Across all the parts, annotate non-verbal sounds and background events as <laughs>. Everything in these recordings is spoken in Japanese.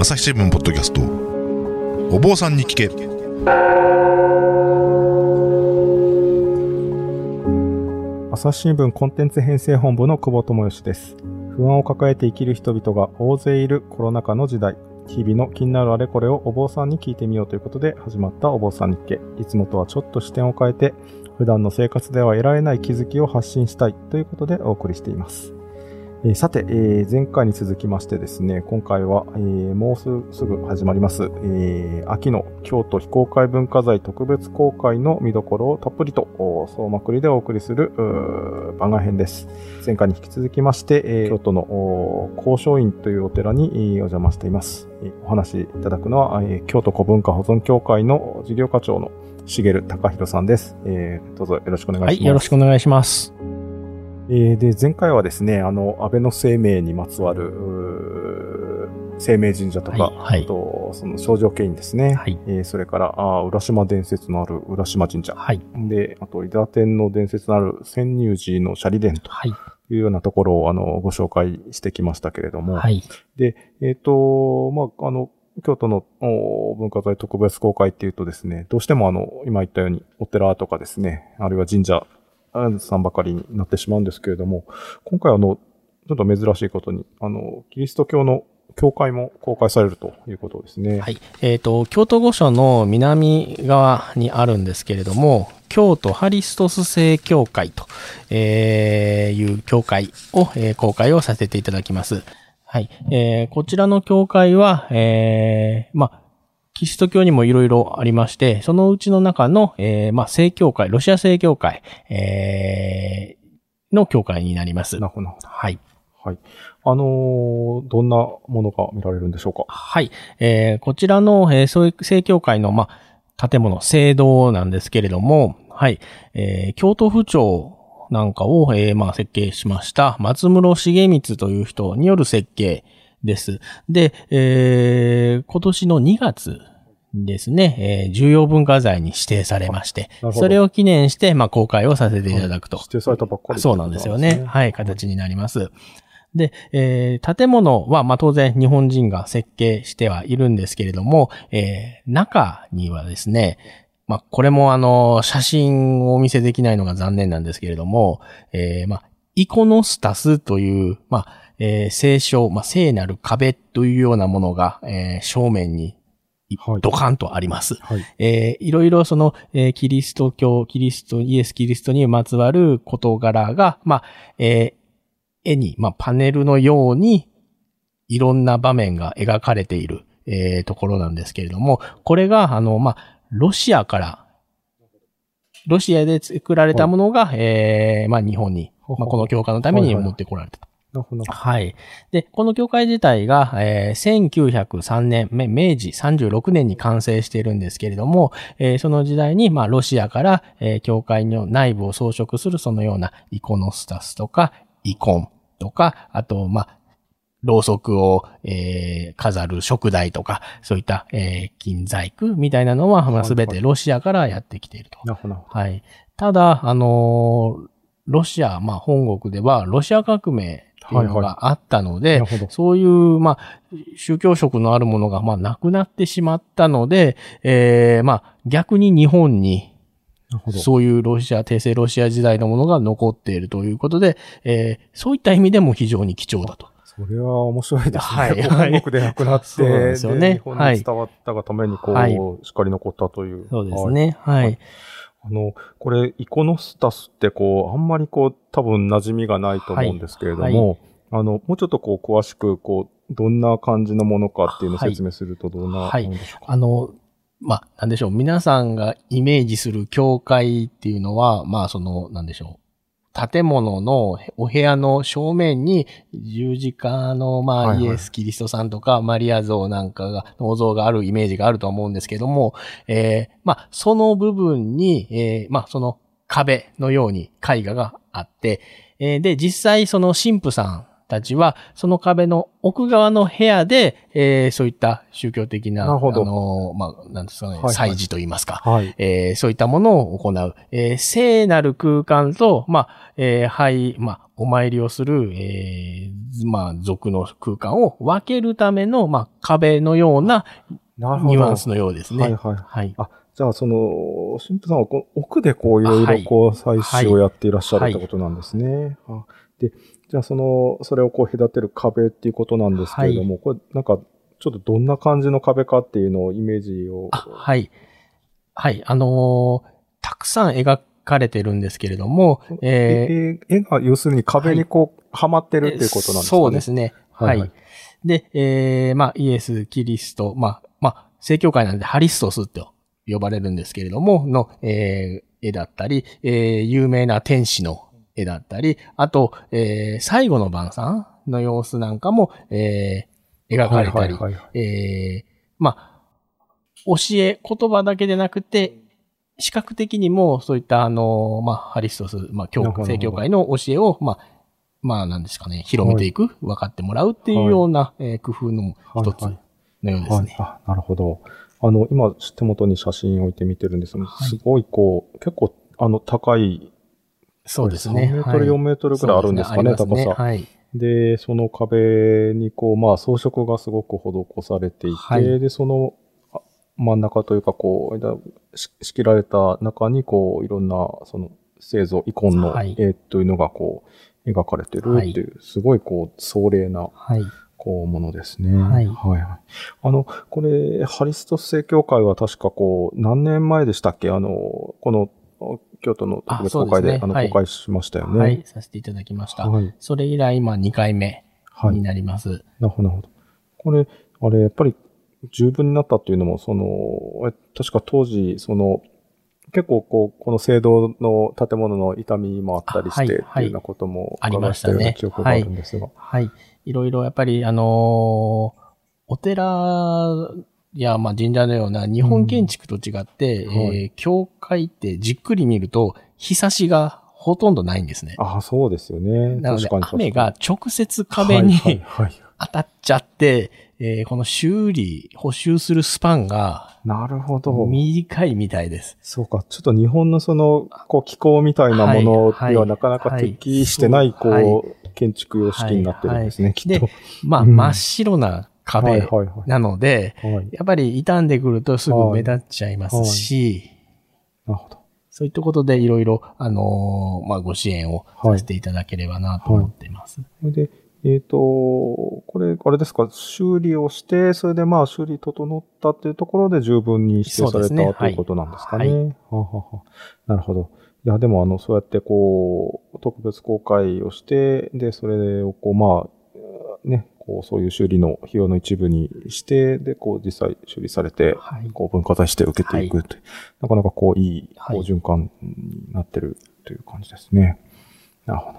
朝日新聞ポッドキャストお坊さんに聞け朝日新聞コンテンツ編成本部の久保智義です。不安を抱えて生きる人々が大勢いるコロナ禍の時代、日々の気になるあれこれをお坊さんに聞いてみようということで始まったお坊さん日記。いつもとはちょっと視点を変えて、普段の生活では得られない気づきを発信したいということでお送りしています。えーさて、えー前回に続きましてですね、今回は、えーもうすすぐ始まります、えー秋の京都非公開文化財特別公開の見どころをたっぷりとお総まくりでお送りする番外編です。前回に引き続きまして、えー京都のお高尚院というお寺にえーお邪魔しています。えーお話しいただくのは、えー京都古文化保存協会の事業課長の茂隆弘さんです。えーどうぞよろしくお願いします。はい、よろしくお願いします。えーで、前回はですね、あの、安倍の生命にまつわる、生命神社とか、はいはいあと、その症状系院ですね。はいえーそれから、あー浦島伝説のある浦島神社。はい。で、あと、伊達天の伝説のある千入寺の斜里殿とはい。いうようなところを、あの、ご紹介してきましたけれども。はい。で、えっ、と、まあ、あの、京都のお文化財特別公開っていうとですね、どうしてもあの、今言ったようにお寺とかですね、あるいは神社あさんばかりになってしまうんですけれども、今回あの、ちょっと珍しいことに、あの、キリスト教の教会も公開されるということですね。はい。えっ、と、京都御所の南側にあるんですけれども、京都ハリストス正教会と、えいう教会を、え公開をさせていただきます。はい。えーこちらの教会は、えーまあ、キリスト教にもいろいろありまして、そのうちの中の、えーまあ、正教会、ロシア正教会、えーの教会になります。なるほどはい。ど。はい。あのーどんなものが見られるんでしょうか？はい。えーこちらの、えー正教会の、まあ、建物、聖堂なんですけれども、はい。えー京都府庁なんかを、えーまあ、設計しました、松室重光という人による設計です。で、えー今年の2月ですね、えー重要文化財に指定されましてそれを記念して、まあ、公開をさせていただくと。指定されたばっかりそうなんですよね。ははい、形になります。で、えー建物は、まあ、当然日本人が設計してはいるんですけれども、えー中にはですね、まあ、これもあの、写真をお見せできないのが残念なんですけれども、えーまあ、イコノスタスという、まあ、えー聖書、まあ、聖なる壁というようなものが、えー正面にはいドカンとあります。はい。えーいろいろその、えーキリスト教、キリスト、イエス・キリストにまつわる事柄が、まあ、えー絵に、まあ、パネルのように、いろんな場面が描かれている、えーところなんですけれども、これが、あの、まあ、ロシアから、ロシアで作られたものが、えーまあ、日本に、まあ、この教会のために持ってこられた。なるほど。はい。で、この教会自体が、えー1903年、め明治36年に完成しているんですけれども、えーその時代に、まあ、ロシアから、えー教会の内部を装飾するそのようなイコノスタスとか、イコンとか、あと、まあ、ろうそくを、えー飾る食台とか、そういった、えー金細工みたいなのは、まあ、すべてロシアからやってきていると。なるほど。はい。ただ、あのーロシア、まあ、本国では、ロシア革命っていうのがあったので、なるほど。そういう、まあ、宗教色のあるものが、まあ、なくなってしまったので、えーまあ、逆に日本に。そういうロシア、帝政ロシア時代のものが残っているということで、えーそういった意味でも非常に貴重だと。それは面白いですね。はいこう本国でなくなって、そうですよね日本に伝わったがために、こう、はいしっかり残ったという。そうですはい。ね。はい。はいあの、これ、イコノスタスって、こう、あんまりこう、多分馴染みがないと思うんですけれども、はいあの、もうちょっとこう、詳しく、こう、どんな感じのものかっていうのをはい説明すると、どんなもはいのでしょうか？あの、まあ、なんでしょう。皆さんがイメージする教会っていうのは、まあ、その、なんでしょう。建物のお部屋の正面に十字架の、まあ、イエス・キリストさんとかマリア像なんかが、銅像があるイメージがあると思うんですけども、えーまあ、その部分に、えーまあ、その壁のように絵画があって、えーで、実際その神父さんたちは、その壁の奥側の部屋で、えーそういった宗教的な、なあの、まあ、なんですかね、はいはい祭事といいますか、はい。えーそういったものを行う、えー聖なる空間と、まあ、えーはい、まあ、お参りをする、えーまあ、族の空間を分けるための、まあ、壁のような。ニュアンスのようですね。はいはい。はい。あ、じゃあその、神父さんはこう奥でこういろいろこう祭祀をやっていらっしゃるはいってことなんですね。あで、じゃあその、それをこう隔てる壁っていうことなんですけれども、これなんかちょっとどんな感じの壁かっていうのをイメージを。あ、はい。はい。あのーたくさん描かれてるんですけれども、ええ絵が要するに壁にこう、はまってるっていうことなんですかね？そうですね。はいい。ははいで、えーまあ、イエス、キリスト、まあ、まあ、正教会なんでハリストスと呼ばれるんですけれども、の、えー絵だったり、えー有名な天使の絵だったり、あと、えー最後の晩餐の様子なんかも、えー描かれたり、はいはいはいえーまあ、教え、言葉だけでなくて、視覚的にもそういったあの、まあ、ハリストス、まあ、教正教会の教えを、まあ、まあ、なんですかね、広めていく、分かってもらうっていうような、えー工夫の一つはい。のようですね。はい。あ、なるほど。あの、今、手元に写真置いて見てるんですけど、はい。すごいこう、結構、あの、高い、そうですね。3メートル、4メートルぐらいあるんですかね、高さ。はい。で、その壁にこう、まあ装飾がすごく施されていて、はいで、そのあ真ん中というかこう、仕切られた中にこう、いろんな、その、製造、イコンのはい絵というのがこう、描かれてるっていう、すごいこう、壮麗な、はい。こう、ものですね。はいはいはい。あの、これ、ハリストス正教会は確かこう、何年前でしたっけ？あの、この、京都の特別公開で、ねはい公開しましたよね。はい。させていただきました。はい。それ以来、まあ、2回目はいに。なります。なるほど、なるほど。これ、あれ、やっぱり十分になったっていうのも、その、え確か当時、その、結構こう、この聖堂の建物の傷みもあったりして、はいっていうようなこともありましたような記憶があるんですが。はい。いろいろ、やっぱり、あのーお寺や、まあ、神社のような日本建築と違って、うんはいえー教会ってじっくり見ると、日差しがほとんどないんですね。ああ、そうですよね。なので雨が直接壁に、当たっちゃって、えーこの修理、補修するスパンがなるほど。短いみたいです。そうか。ちょっと日本のその、こう、気候みたいなものはいはいにはなかなか適してない、こはいう、建築様式になってるんですね、きっと。で、まあ、うん真っ白なはい壁はいはい。なので、はい。やっぱり傷んでくるとすぐ目立っちゃいますし、なるほど。そういったことでいろいろ、あのーまあ、ご支援をさせていただければなと思っています。それで、えっ、と、これ、あれですか、修理をして、それでまあ修理整ったっていうところで十分に指定された、ねということなんですかね。はいはははなるほど。いや、でもあの、そうやってこう、特別公開をして、で、それをこう、まあ、ね、こう、そういう修理の費用の一部にして、で、こう、実際修理されて、はい。こう、文化財して受けていくという、なかなかこう、いい、循環になってるという感じですね。なるほど。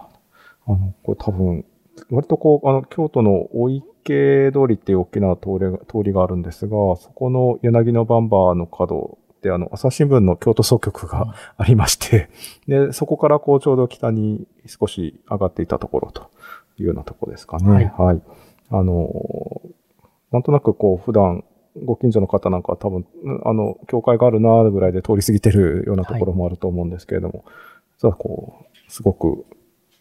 あの、これ多分、割とこう、あの、京都の大池通りっていう大きな通りが通りがあるんですが、そこの柳のバンバーの角で、あの、朝日新聞の京都総局がありまして、で、そこからこう、ちょうど北に少し上がっていたところというようなところですかね。はい。あの、なんとなくこう、普段、ご近所の方なんかは多分、うんあの、教会があるなぐらいで通り過ぎてるようなところもあると思うんですけれども、実はこう、すごく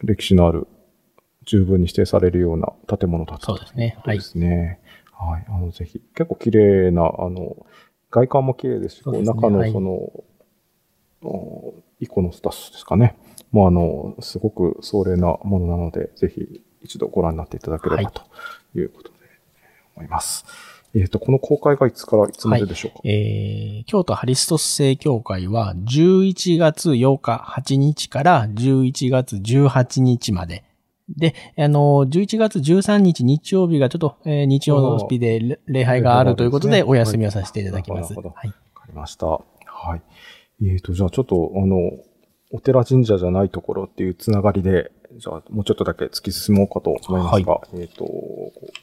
歴史のある、十分に指定されるような建物だったそうですねといですね。はい。あの、ぜひ、結構綺麗な、あの、外観も綺麗ですし、すね中はいのその、おイコノスタスですかね。もうあの、すごく壮麗なものなので、ぜひ一度ご覧になっていただければはいということで思います。えっ、と、この公開がいつからいつまででしょうか、えー京都ハリストス正教会は11月8日8日から11月18日まで。で、あの、11月13日日曜日がちょっと、えー日曜の日でれ礼拝があるということでお休みをさせていただきます。なるほどはい。わかりました。はい。えっ、と、じゃあちょっと、あの、お寺神社じゃないところっていうつながりで、じゃあもうちょっとだけ突き進もうかと思いますが、えっ、と、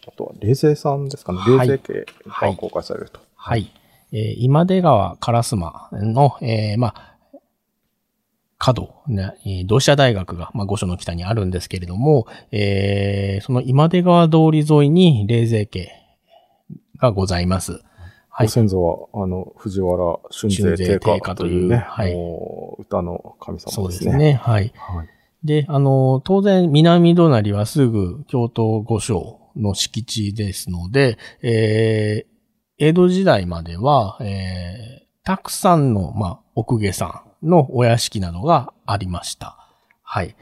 あとは、霊勢さんですかね。はい霊勢系が公開されると。はい。えー今出川烏丸の、えーまあ、角、ね、えー同志社大学が、まあ、御所の北にあるんですけれども、えーその今出川通り沿いに霊勢家がございます。はいご。先祖は、あの、藤原春春勢家家というね、はい歌の神そう様ですね。ですね。はい。はい。で、あの、当然、南隣はすぐ京都御所の敷地ですので、えー江戸時代までは、えーたくさんの、まあ、奥下さんのお屋敷などがありました。はい。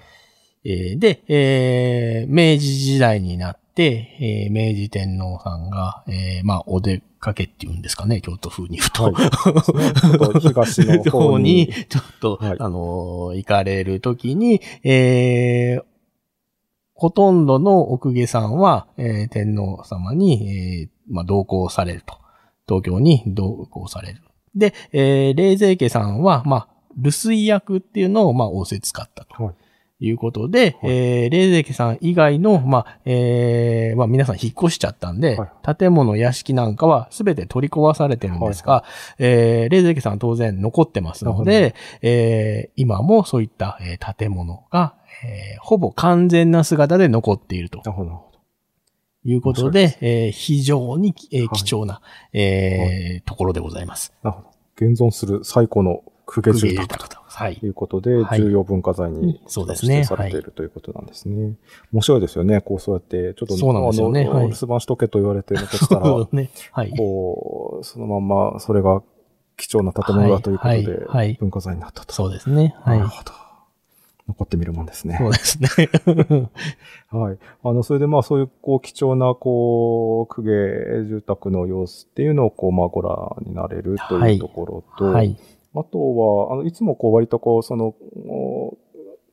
えーで、えー明治時代になって、えー明治天皇さんが、えーまあ、お出けっていうんですかね、京都風に言うと。はい東の方 <laughs> 方にに、ちょっと、はいあのー行かれるときに、えーほとんどの奥下さんは、えー天皇様に、えーまあ、同行されると。東京に同行される。で、えー、霊勢家さんは、まあ、留守役っていうのを、まあ、仰せ使ったと。はい。いうことで、はい。えー、霊勢家さん以外の、まあ、えー、まあ皆さん引っ越しちゃったんで、は建物、屋敷なんかは全て取り壊されてるんですが、えー、霊勢家さんは当然残ってますので、えー、今もそういった、えー建物が、えー、ほぼ完全な姿で残っているとなるほど。いうこと面白いで、えー非常に、えーはい。貴重な、えーところでございます。なるほど。現存する最古の公家住宅とはいと。いうことで、はい重要文化財にそうですね指定されているということなんですね。面白いですよね。こうそうやって、ちょっと、そうなんですよね留守番しとけと言われて残したら、ね。はい。こう、そのまんま、それが貴重な建物だということはいではいはい、文化財になったと。そうですね。はないる。ほど。残ってみるもんですね。そうですね。<laughs> はい。あの、それでまあそういう、こう、貴重な、こう、公家住宅の様子っていうのを、こう、まあご覧になれるとはいいうところと、はい。あとは、あの、いつもこう、割とこう、その、お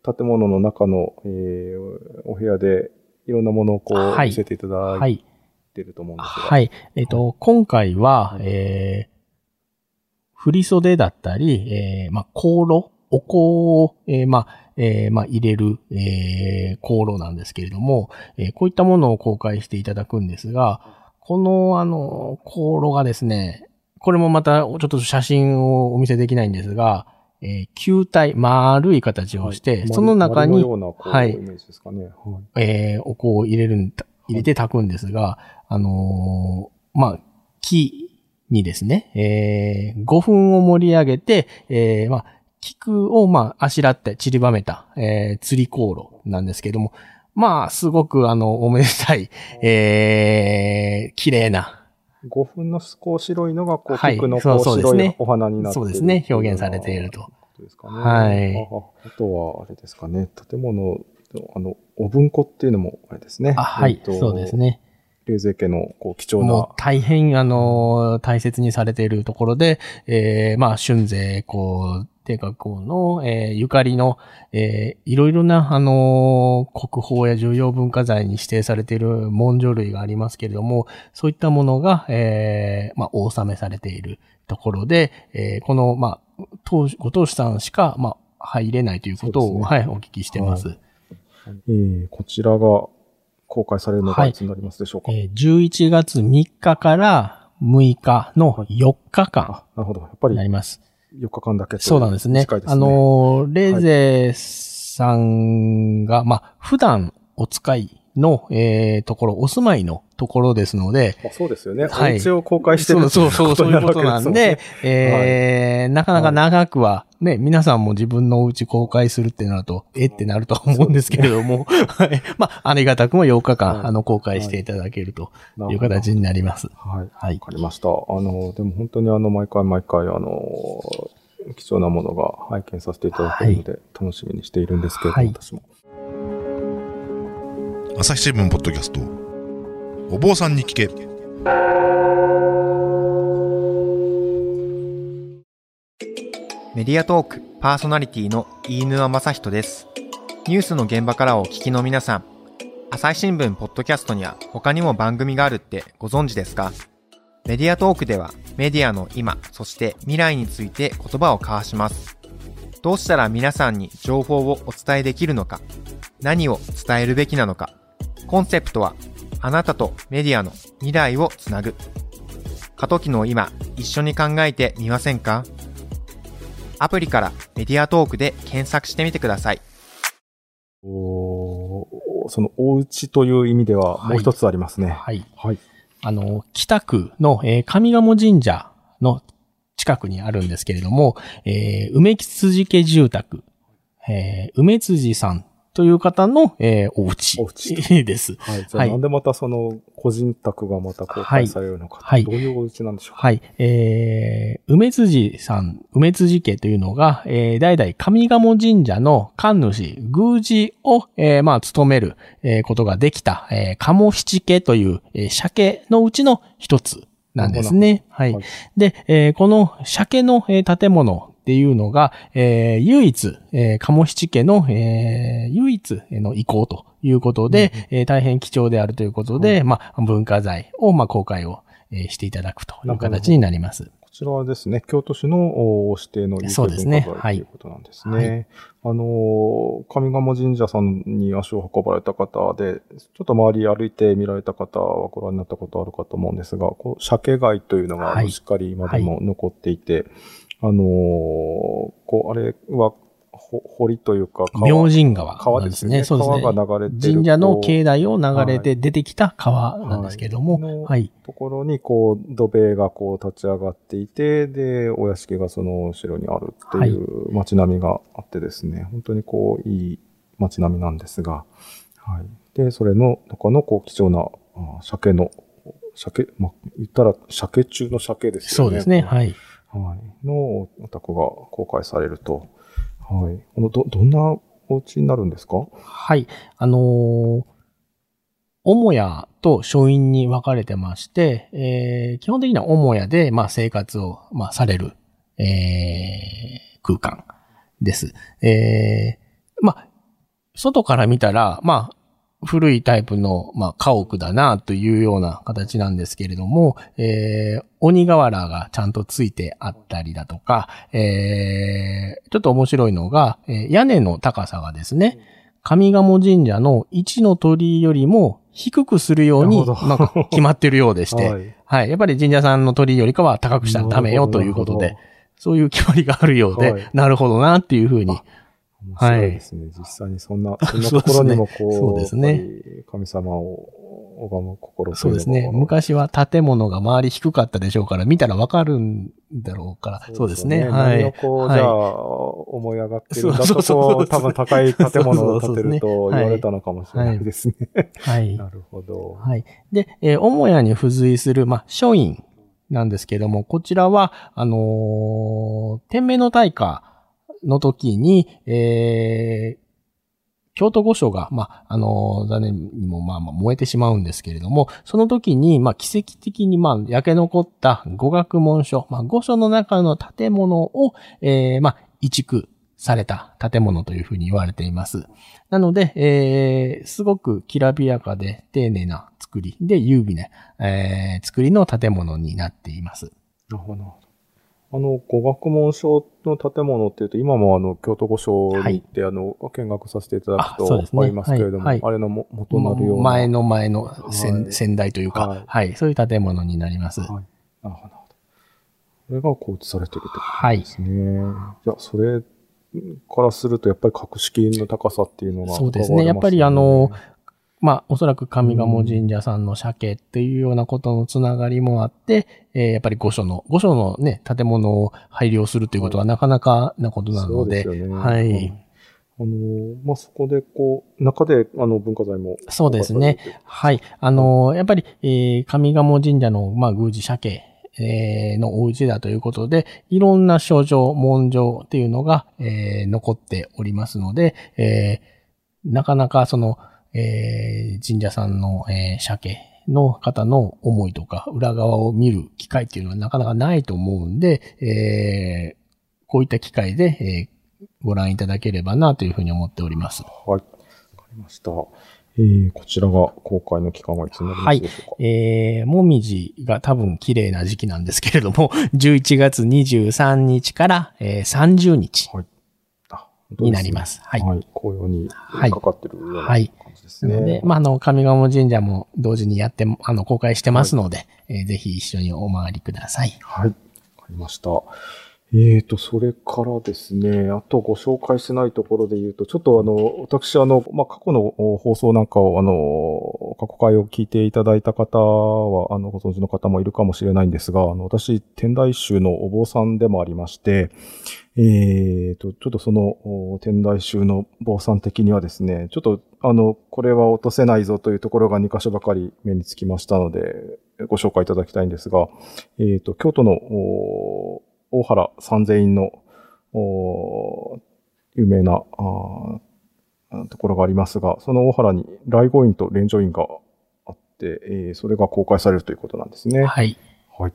建物の中の、えーお部屋で、いろんなものをこう、はい見せていただはいい。てると思うんですが。はい。えっ、と、今回は、えー、振袖だったり、えー、まあ、香炉、お香を、えー、まあ、えー、まあ、入れる、えー、香炉なんですけれども、えーこういったものを公開していただくんですが、この、あの、香炉がですね、これもまた、ちょっと写真をお見せできないんですが、えー球体、丸い形をして、はい。その中にはい。えーお香を入れるんだ、入れて炊くんですが、あのーまあ、木にですね、えー、5分を盛り上げて、えーまあ、菊を、まあ、あしらって散りばめた、えー、釣り香炉なんですけども、まあ、すごく、あの、おめでたい、えー、綺麗な、5分のこう白いのが、こう、はい菊のこう白いお花になってそうですね表現されていると。ですかね。はいあああとは、あれですかね、建物、あの、お文庫っていうのも、あれですね。あ、はいえそうです。ね。冷泉家の、こう、貴重なもう、大変、あのー大切にされているところで、えーまあ、春税公、帝国公の、えーゆかりの、えーいろいろな、あのー国宝や重要文化財に指定されている文書類がありますけれども、そういったものが、えーまあ、お納めされているところで、えーこの、まあ、当ご当主さんしか、まあ、入れないということを、ねはい、お聞きしてます。はえーこちらが公開されるのがはいいつになりますでしょうか？えー11月3日から6日の4日間あ、なるほど。やっぱりになります。4日間だけそうなんですね。あのー、レーゼさんが、まあ、普段お使いの、えー、ところ、お住まいのところですので、まあ、そうですよね。はいお家を公開してるそうそうそう、そういうことなんで、えーなかなか長くは、ね、皆さんも自分のお家公開するってなると、えってなると思うんですけれども、はい。まあ、ありがたくも8日間、はいあの、公開していただけるという形になります。はい。はいわかりました。あの、でも本当にあの、毎回毎回、あの、貴重なものが拝見させていただけるので、楽しみにしているんですけれども、はい私も。朝日新聞ポッドキャストお坊さんに聞けメディアトークパーソナリティの飯沼正人です。ニュースの現場からお聞きの皆さん、朝日新聞ポッドキャストには他にも番組があるってご存知ですか？メディアトークではメディアの今、そして未来について言葉を交わします。どうしたら皆さんに情報をお伝えできるのか、何を伝えるべきなのか、コンセプトはあなたとメディアの未来をつなぐ。過渡期の今、一緒に考えてみませんか？アプリからメディアトークで検索してみてください。おそのお家という意味ではもう一つありますね。はい。はい。あの、北区の、えー上賀茂神社の近くにあるんですけれども、えー梅辻家住宅、えー梅辻さんという方の、えーお家お家 <laughs> です。はい。じゃあはいなんでまたその個人宅がまた公開されるのか。はいどういうお家なんでしょうか？はい。えー、梅辻さん、梅辻家というのが、えー、代々上賀茂神社の神主、宮司を、えー、まあ、務める、えーことができた、えー、鴨七家という、えー、鮭のうちの一つなんですね。はいはい。で、えーこの鮭の、えー建物っていうのが、えー唯一、えー、鴨七家の、えー唯一の遺構ということで、えー大変貴重であるということで、まあ、文化財を、まあ、公開を、えーしていただくという形になります。こちらはですね、京都市のお指定の有形そうですね。文化はい財ということなんですね。あのー、上賀茂神社さんに足を運ばれた方で、ちょっと周り歩いて見られた方はご覧になったことあるかと思うんですが、こう鮭貝というのがはい。しっかり今でも残っていて、あのーこう、あれは、ほ堀というか川、明神川川ですね。そうですね。川が流れてる。神社の境内を流れて出てきた川なんですけれども、はいはい。ところに、こう、土塀がこう立ち上がっていて、で、お屋敷がその後ろにあるっていう街並みがあってですね、本当にこう、いい街並みなんですが、はい。で、それの中のこう、貴重な、あ鮭の、鮭、まあ、言ったら鮭中の鮭ですよね。そうですね。はい。はい。のお宅が公開されると。はい。この、ど、どんなお家になるんですか？はい。あのー母屋と書院に分かれてまして、えー基本的には母屋で、まあ、生活を、まあ、される、えー空間です。えーまあ、外から見たら、まあ、古いタイプの、まあ、家屋だな、というような形なんですけれども、えー鬼瓦がちゃんとついてあったりだとか、えーちょっと面白いのが、えー屋根の高さがですね、上賀茂神社の一の鳥居よりも低くするように、なるほどなんか決まってるようでして、ははい。い。やっぱり神社さんの鳥居よりかは高くしたらダメよということでそういう決まりがあるようで、はいなるほどなっていうふうに。面白いですね。実際にそんな、<laughs> そんなところにもこう、そうですね神様を拝む心というのがそうですね。昔は建物が周り低かったでしょうから、見たらわかるんだろうから。そうですね。はい。何をこう、はいじゃあ、思い上がってるんだとそう多分高い建物を建てると言われたのかもしれないですね。はい。なるほど。はい。で、えー母屋に付随する、まあ、書院なんですけども、こちらは、あのー天明の大火の時に、えー京都御所が、まあ、あの残念にも、まあ、まあ、燃えてしまうんですけれども、その時に、まあ、奇跡的に、まあ、焼け残った語学門書、まあ、御所の中の建物を、えーまあ、移築された建物というふうに言われています。なので、えー、すごくきらびやかで丁寧な作りで優美な、えー、作りの建物になっています。なるほど。あの、語学門書の建物っていうと、今もあの、京都御所に行って、あの、見学させていただくとありますけれども、はいはいあれのも元なるような。前の前の先,、はい先代というか、ははいい、そういう建物になります。はい。なるほど。これがこう映されてるってことはいで。すね。いや、それからすると、やっぱり格式の高さっていうのが、そうですねやっぱりあの、まあ、おそらく上賀茂神社さんの鮭っていうようなことのつながりもあって、えーやっぱり御所の、御所のね、建物を配慮するということはなかなかなことなので、はい。あの、まあ、そこでこう、中であの文化財も。そうですね。はい。あのーやっぱり、えー上賀茂神社の、まあ、宮司鮭、えーのお家だということで、いろんな書状、文書っていうのが、えー残っておりますので、えーなかなかその、えー神社さんの、えー鮭の方の思いとか、裏側を見る機会っていうのはなかなかないと思うんで、えーこういった機会で、えーご覧いただければなというふうに思っております。はい。わかりました。えー、こちらが公開の期間はいつになりますでしょうか？えー、もみじが多分綺麗な時期なんですけれども、<laughs> 11月23日から、えー30日になりま。す。はい。はい。紅葉にはいかかってるようなはい感じですね。なので、まあ、あの、上賀茂神社も同時にやって、あの、公開してますので、えーぜひ一緒にお回りください。はい。わかりました。えーと、それからですね、あとご紹介しないところで言うと、ちょっとあの、私あの、まあ、過去の放送なんかを、あの、過去回を聞いていただいた方は、あの、ご存知の方もいるかもしれないんですが、あの、私、天台宗のお坊さんでもありまして、えーと、ちょっとその、天台宗の坊さん的にはですね、ちょっと、あの、これは落とせないぞというところが2箇所ばかり目につきましたので、ご紹介いただきたいんですが、えーと、京都の、大原三千院の、有名なところがありますが、その大原に来護院と連城院があって、えー、それが公開されるということなんですね。はい。はい。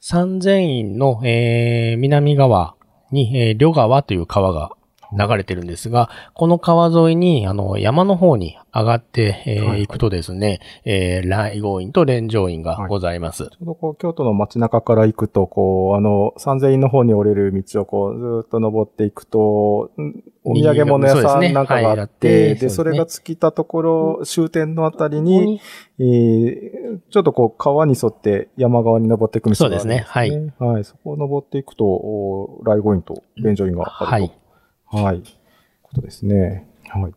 三千院の、えー、南側に、えー、両川という川が流れてるんですが、この川沿いに、あの、山の方に上がって、えー、はい行くとですね、えー、来郷院と連城院がございます。はい、ちょうどこう、京都の街中から行くと、こう、あの、三千院の方に降りる道をこう、ずっと登っていくと、お土産物屋さんなんかがあって、で、ねそれが尽きたところ、終点のあたりに、えー、ちょっとこう、川に沿って山側に登っていく道があるんですね。そうですね。はい。はい。そこを登っていくと、来郷院と連城院があると。はいはい。ことですね。はい。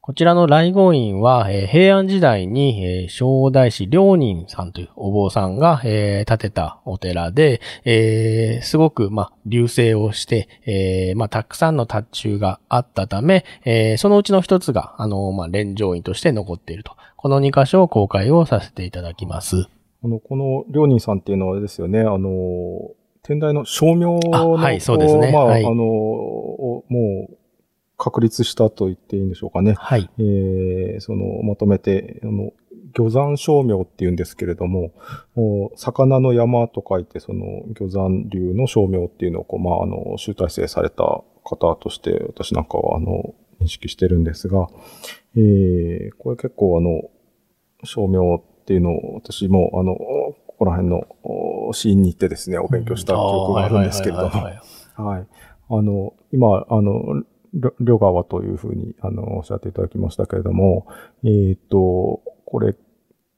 こちらの来郷院は、えー、平安時代に、えー、正代師良人さんというお坊さんが、えー、建てたお寺で、えー、すごく、まあ、流星をして、えー、まあ、たくさんの達中があったため、えー、そのうちの一つが、あの、まあ、連城院として残っていると。この2箇所を公開をさせていただきます。あの、この良人さんっていうのはあれですよね、あの、天台の照明の、はい、そうですね。まあ、はい、あの、もう、確立したと言っていいんでしょうかね。はい。えー、その、まとめて、あの、魚山照明って言うんですけれども、魚の山と書いて、その、魚山流の照明っていうのを、こう、まあ、あの、集大成された方として、私なんかは、あの、認識してるんですが、えー、これ結構、あの、照明っていうのを、私も、あの、ここら辺のシーンに行ってですね、お勉強した記憶があるんですけれども、はい。あの、今、あの、両川というふうに、あの、おっしゃっていただきましたけれども、えっ、ー、と、これ、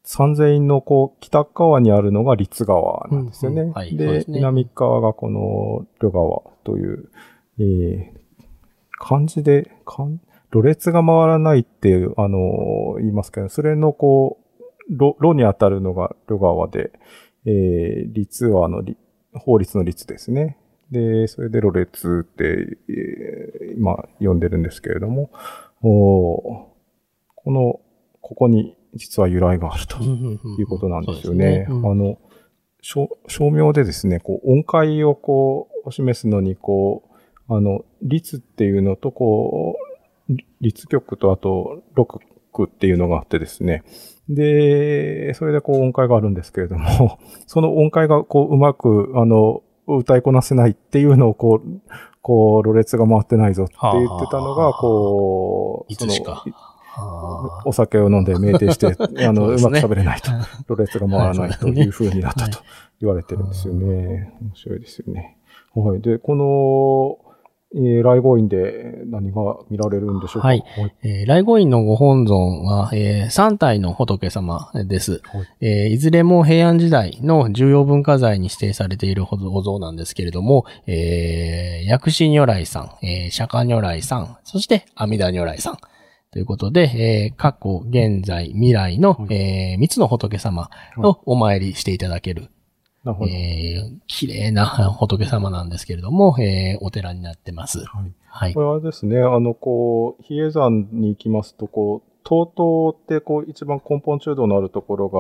三千院のこう、北側にあるのが立川なんですよね。うんうん。はい、ででね、南側がこの両川という、えー、漢字で、漢、ろれつが回らないっていう、あの、言いますけど、それのこう、ろ、ろに当たるのが両川で、えー、律はあの、法律の律ですね。で、それでロレツって、えー、今呼んでるんですけれども、おこの、ここに実は由来があるということなんですよね。ねうん、あの、照明でですね、こう音階をこう、示すのに、こう、あの、律っていうのと、こう、律曲とあと、六っていうのがあってですね。で、それでこう音階があるんですけれども、<laughs> その音階がこううまく、あの、歌いこなせないっていうのをこう、こう、ろれつが回ってないぞって言ってたのが、こう、いつしか。お酒を飲んで酩酊して、<laughs> あの、うまく喋れないと、<laughs> ろれつが回らないという風になったと言われてるんですよね。面白いですよね。はい。で、この、えー、来護院で何が見られるんでしょうか？はい。えー、来護院のご本尊は、えー、3体の仏様です。はい、えー、いずれも平安時代の重要文化財に指定されているお像なんですけれども、えー、薬師如来さん、えー、釈迦如来さん、そして阿弥陀如来さん。ということで、えー、過去、現在、未来の、はい、えー、三つの仏様をお参りしていただけるえー、綺麗な仏様なんですけれども、えー、お寺になってます。はい。はい。これはですね、あの、こう、比叡山に行きますと、こう、東東ってこう、一番根本中道のあるところが、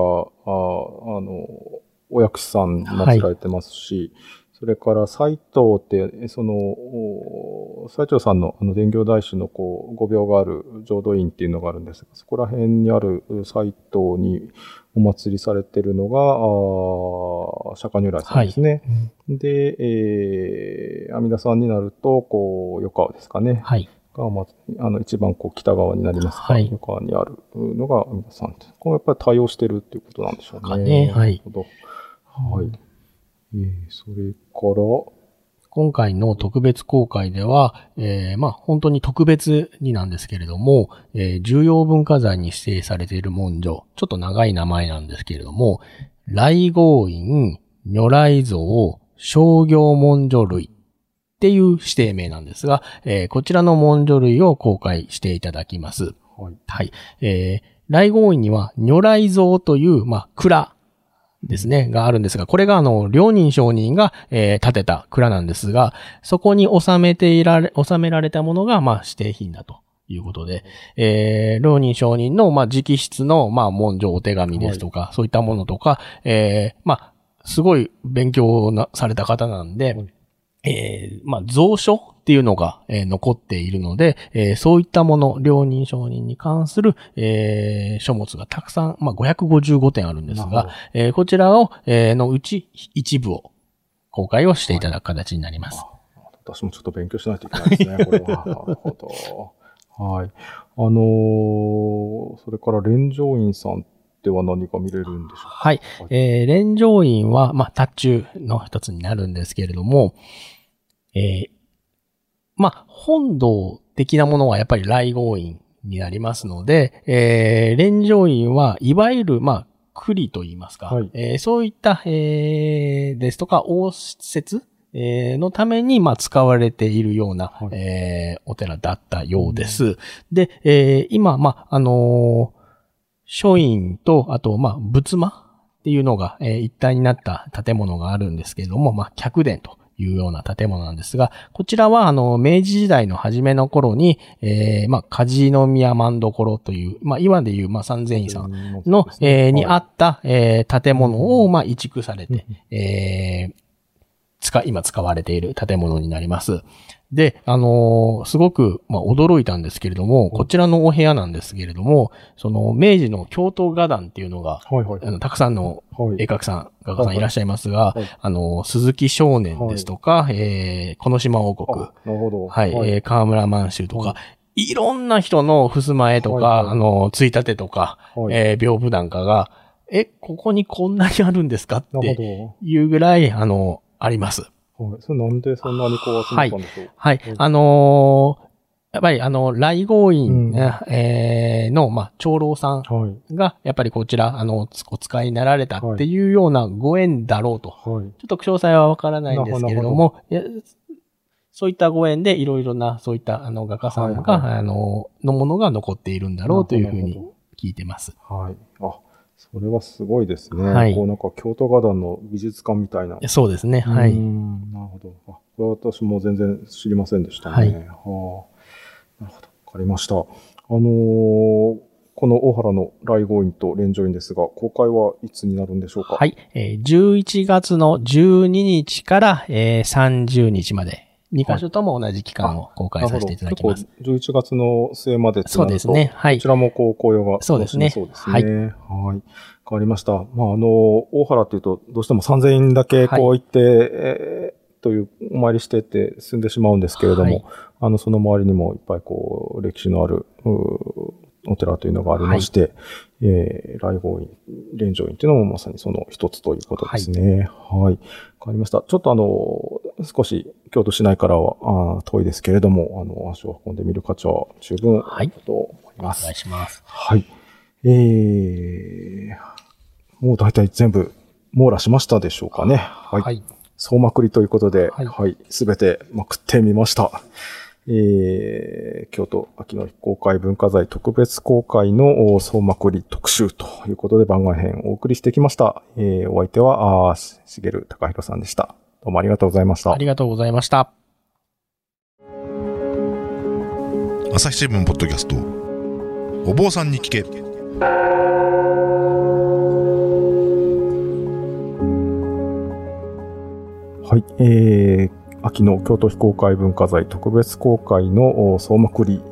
ああの、お薬師さん祀られてますし、はいそれから斎藤って、その、斎藤さんのあの伝行大師のこう、御廟がある浄土院っていうのがあるんですが、そこら辺にある斎藤にお祭りされてるのが、あ釈迦如来さんですね。はい、で、えー、阿弥陀さんになると、こう、横川ですかね。はい。が、まあ、あの、一番こう、北側になりますが、はい、横川にあるのが阿弥陀さんこれやっぱり対応してるっていうことなんでしょうね。ねはい。はい。えー、それから、今回の特別公開では、えー、まあ本当に特別になんですけれども、えー、重要文化財に指定されている文書、ちょっと長い名前なんですけれども、来合院、如来像、商業文書類っていう指定名なんですが、えーこちらの文書類を公開していただきます。はい。はい。えー、来合院には如来像という、まあ、蔵ですね、があるんですが、これがあの、両人商人が、えー建てた蔵なんですが、そこに収めていられ、収められたものが、まあ、指定品だということで、えー、両人商人の、まあ、直筆の、まあ、文書お手紙ですとか、そういったものとか、えー、まあ、すごい勉強なされた方なんで、はいえー、まあ、蔵書っていうのが、えー残っているので、えーそういったもの、両人承認に関する、えー書物がたくさん、まあ、555点あるんですが、えーこちらを、えーのうち一部を公開をしていただく形になります。私もちょっと勉強しないといけないですね、<laughs> これは。なるほど。はい。あのーそれから連城院さんでは何か見れるんでしょうか？はい。えー、連城院は、まあ、達中の一つになるんですけれども、えーまあ、本堂的なものはやっぱり来合院になりますので、えー、連城院はいわゆる、まあ、栗と言いますか、はい。えーそういった、えーですとか、応接えーのために、まあ、使われているような、はい。えーお寺だったようです。で、えー今、まあ、あのー書院と、あと、まあ、仏間っていうのが、えー一体になった建物があるんですけれども、まあ、客殿というような建物なんですが、こちらは、あの、明治時代の初めの頃に、えーまあ、梶宮万所という、まあ、今でいう、まあ、三千院さんの、えーにあった、えー建物を、まあ、移築されて、えー使、今使われている建物になります。で、あのーすごく、まあ、驚いたんですけれども、こちらのお部屋なんですけれども、その、明治の京都画壇っていうのが、はいはい。あの、たくさんのはい。絵描きさん、画家さんいらっしゃいますが、はいあの、鈴木少年ですとか、えー、この島王国、あなるほど。はい、えー、河村満州とか、、はい。ろんな人の襖絵とか、はいはい。あの、ついたてとか、はい。えー、屏風なんかが、え、ここにこんなにあるんですかっていうぐらい、あの、あります。はい。それなんでそんなにこう集めたんでしょう？はいはい。あのーやっぱりあの、来合院、うんえーの、まあ、長老さんはい。が、やっぱりこちら、あの、つお使いになられたっていうようなご縁だろうと。はい。ちょっと詳細はわからないんですけれども、そういったご縁でいろいろな、そういったあの画家さんが、はいあの、のものが残っているんだろうというふうに聞いてます。ど。はい。あ、それはすごいですね。はいこうなんか京都画壇の美術館みたいな。そうですね、はい。んなるほど。あ、これは私も全然知りませんでしたね。はいはあ、なるほど。わかりました。あのーこの大原の来合院と連城院ですが、公開はいつになるんでしょうか？はい。えー11月の12日から、えー30日まで、2箇所とも同じ期間を公開させていただきます。なるほど結構11月の末までとそうですね。はいこち。らもこう紅葉がそうですねそうですね。はい。はい。わかりました。まあ、あの、大原っていうと、どうしても3000円だけこう行って、えーというお参りしてって住んでしまうんですけれども、はいあの、その周りにもいっぱいこう、歴史のある、お寺というのがありまして、えー、来訪院、連城院っていうのもまさにその一つということですね。はい。わ、かりました。ちょっとあの、少し京都市内からはあー遠いですけれども、あの、足を運んでみる価値は十分あると思いお願ます。いします。はい。えー、もう大体全部網羅しましたでしょうかね。はい。はい。総まくりということで、はいはい。すべてまくってみました。えー、京都秋の非公開文化財特別公開のお総まくり特集ということで番外編をお送りしてきました。えー、お相手は、あしげるたかひろさんでした。どうもありがとうございました。ありがとうございました。朝日新聞ポッドキャストお坊さんに聞けはい、えー、秋の京都非公開文化財特別公開のお総まくり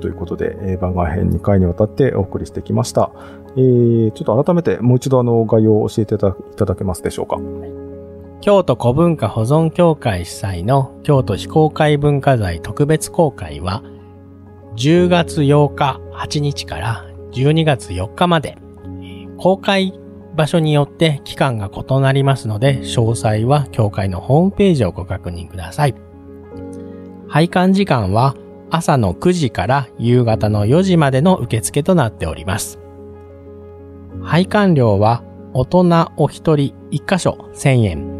ということで、えー番外編2回にわたってお送りしてきました。えー、ちょっと改めてもう一度あの概要を教えていただいただけますでしょうか。京都古文化保存協会主催の京都非公開文化財特別公開は、10月8日8日から12月4日まで、公開場所によって期間が異なりますので、詳細は協会のホームページをご確認ください。拝観時間は朝の9時から夕方の4時までの受付となっております。拝観料は大人お一人1箇所1000円、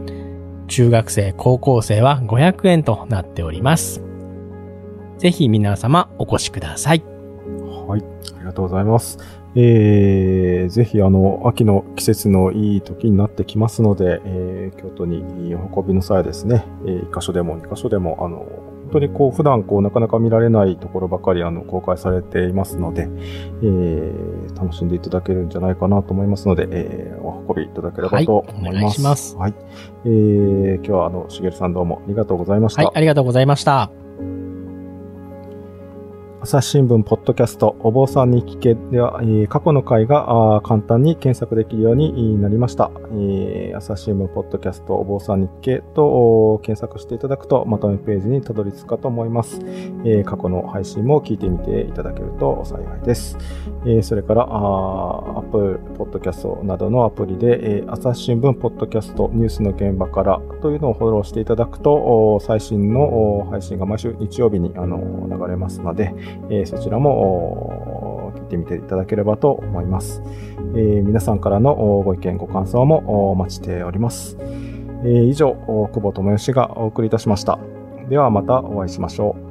中学生、高校生は500円となっております。ぜひ皆様お越しください。はい。ありがとうございます。えー、ぜひあの、秋の季節のいい時になってきますので、えー、京都にお運びの際ですね、えー、1箇所でも2箇所でも、あの、本当にこう、普段こう、なかなか見られないところばかり、あの、公開されていますので、えー、楽しんでいただけるんじゃないかなと思いますので、えー、お運びいただければと思います。はいいしますはい。えー、今日はあの、しげるさんどうもありがとうございました。はい、ありがとうございました。朝日新聞ポッドキャストお坊さんに聞けでは、えー過去の回が簡単に検索できるようになりました。えー朝日新聞ポッドキャストお坊さんに聞けと検索していただくとまとめページにたどり着くかと思います。えー過去の配信も聞いてみていただけると幸いです。えそれから、あ Apple Podcast などのアプリで、えー朝日新聞ポッドキャストニュースの現場からというのをフォローしていただくと、最新の配信が毎週日曜日にあの流れますので、えーそちらも聞いてみていただければと思います。えー皆さんからのご意見、ご感想もお待ちしております。えー以上、久保智義がお送りいたしました。ではまたお会いしましょう。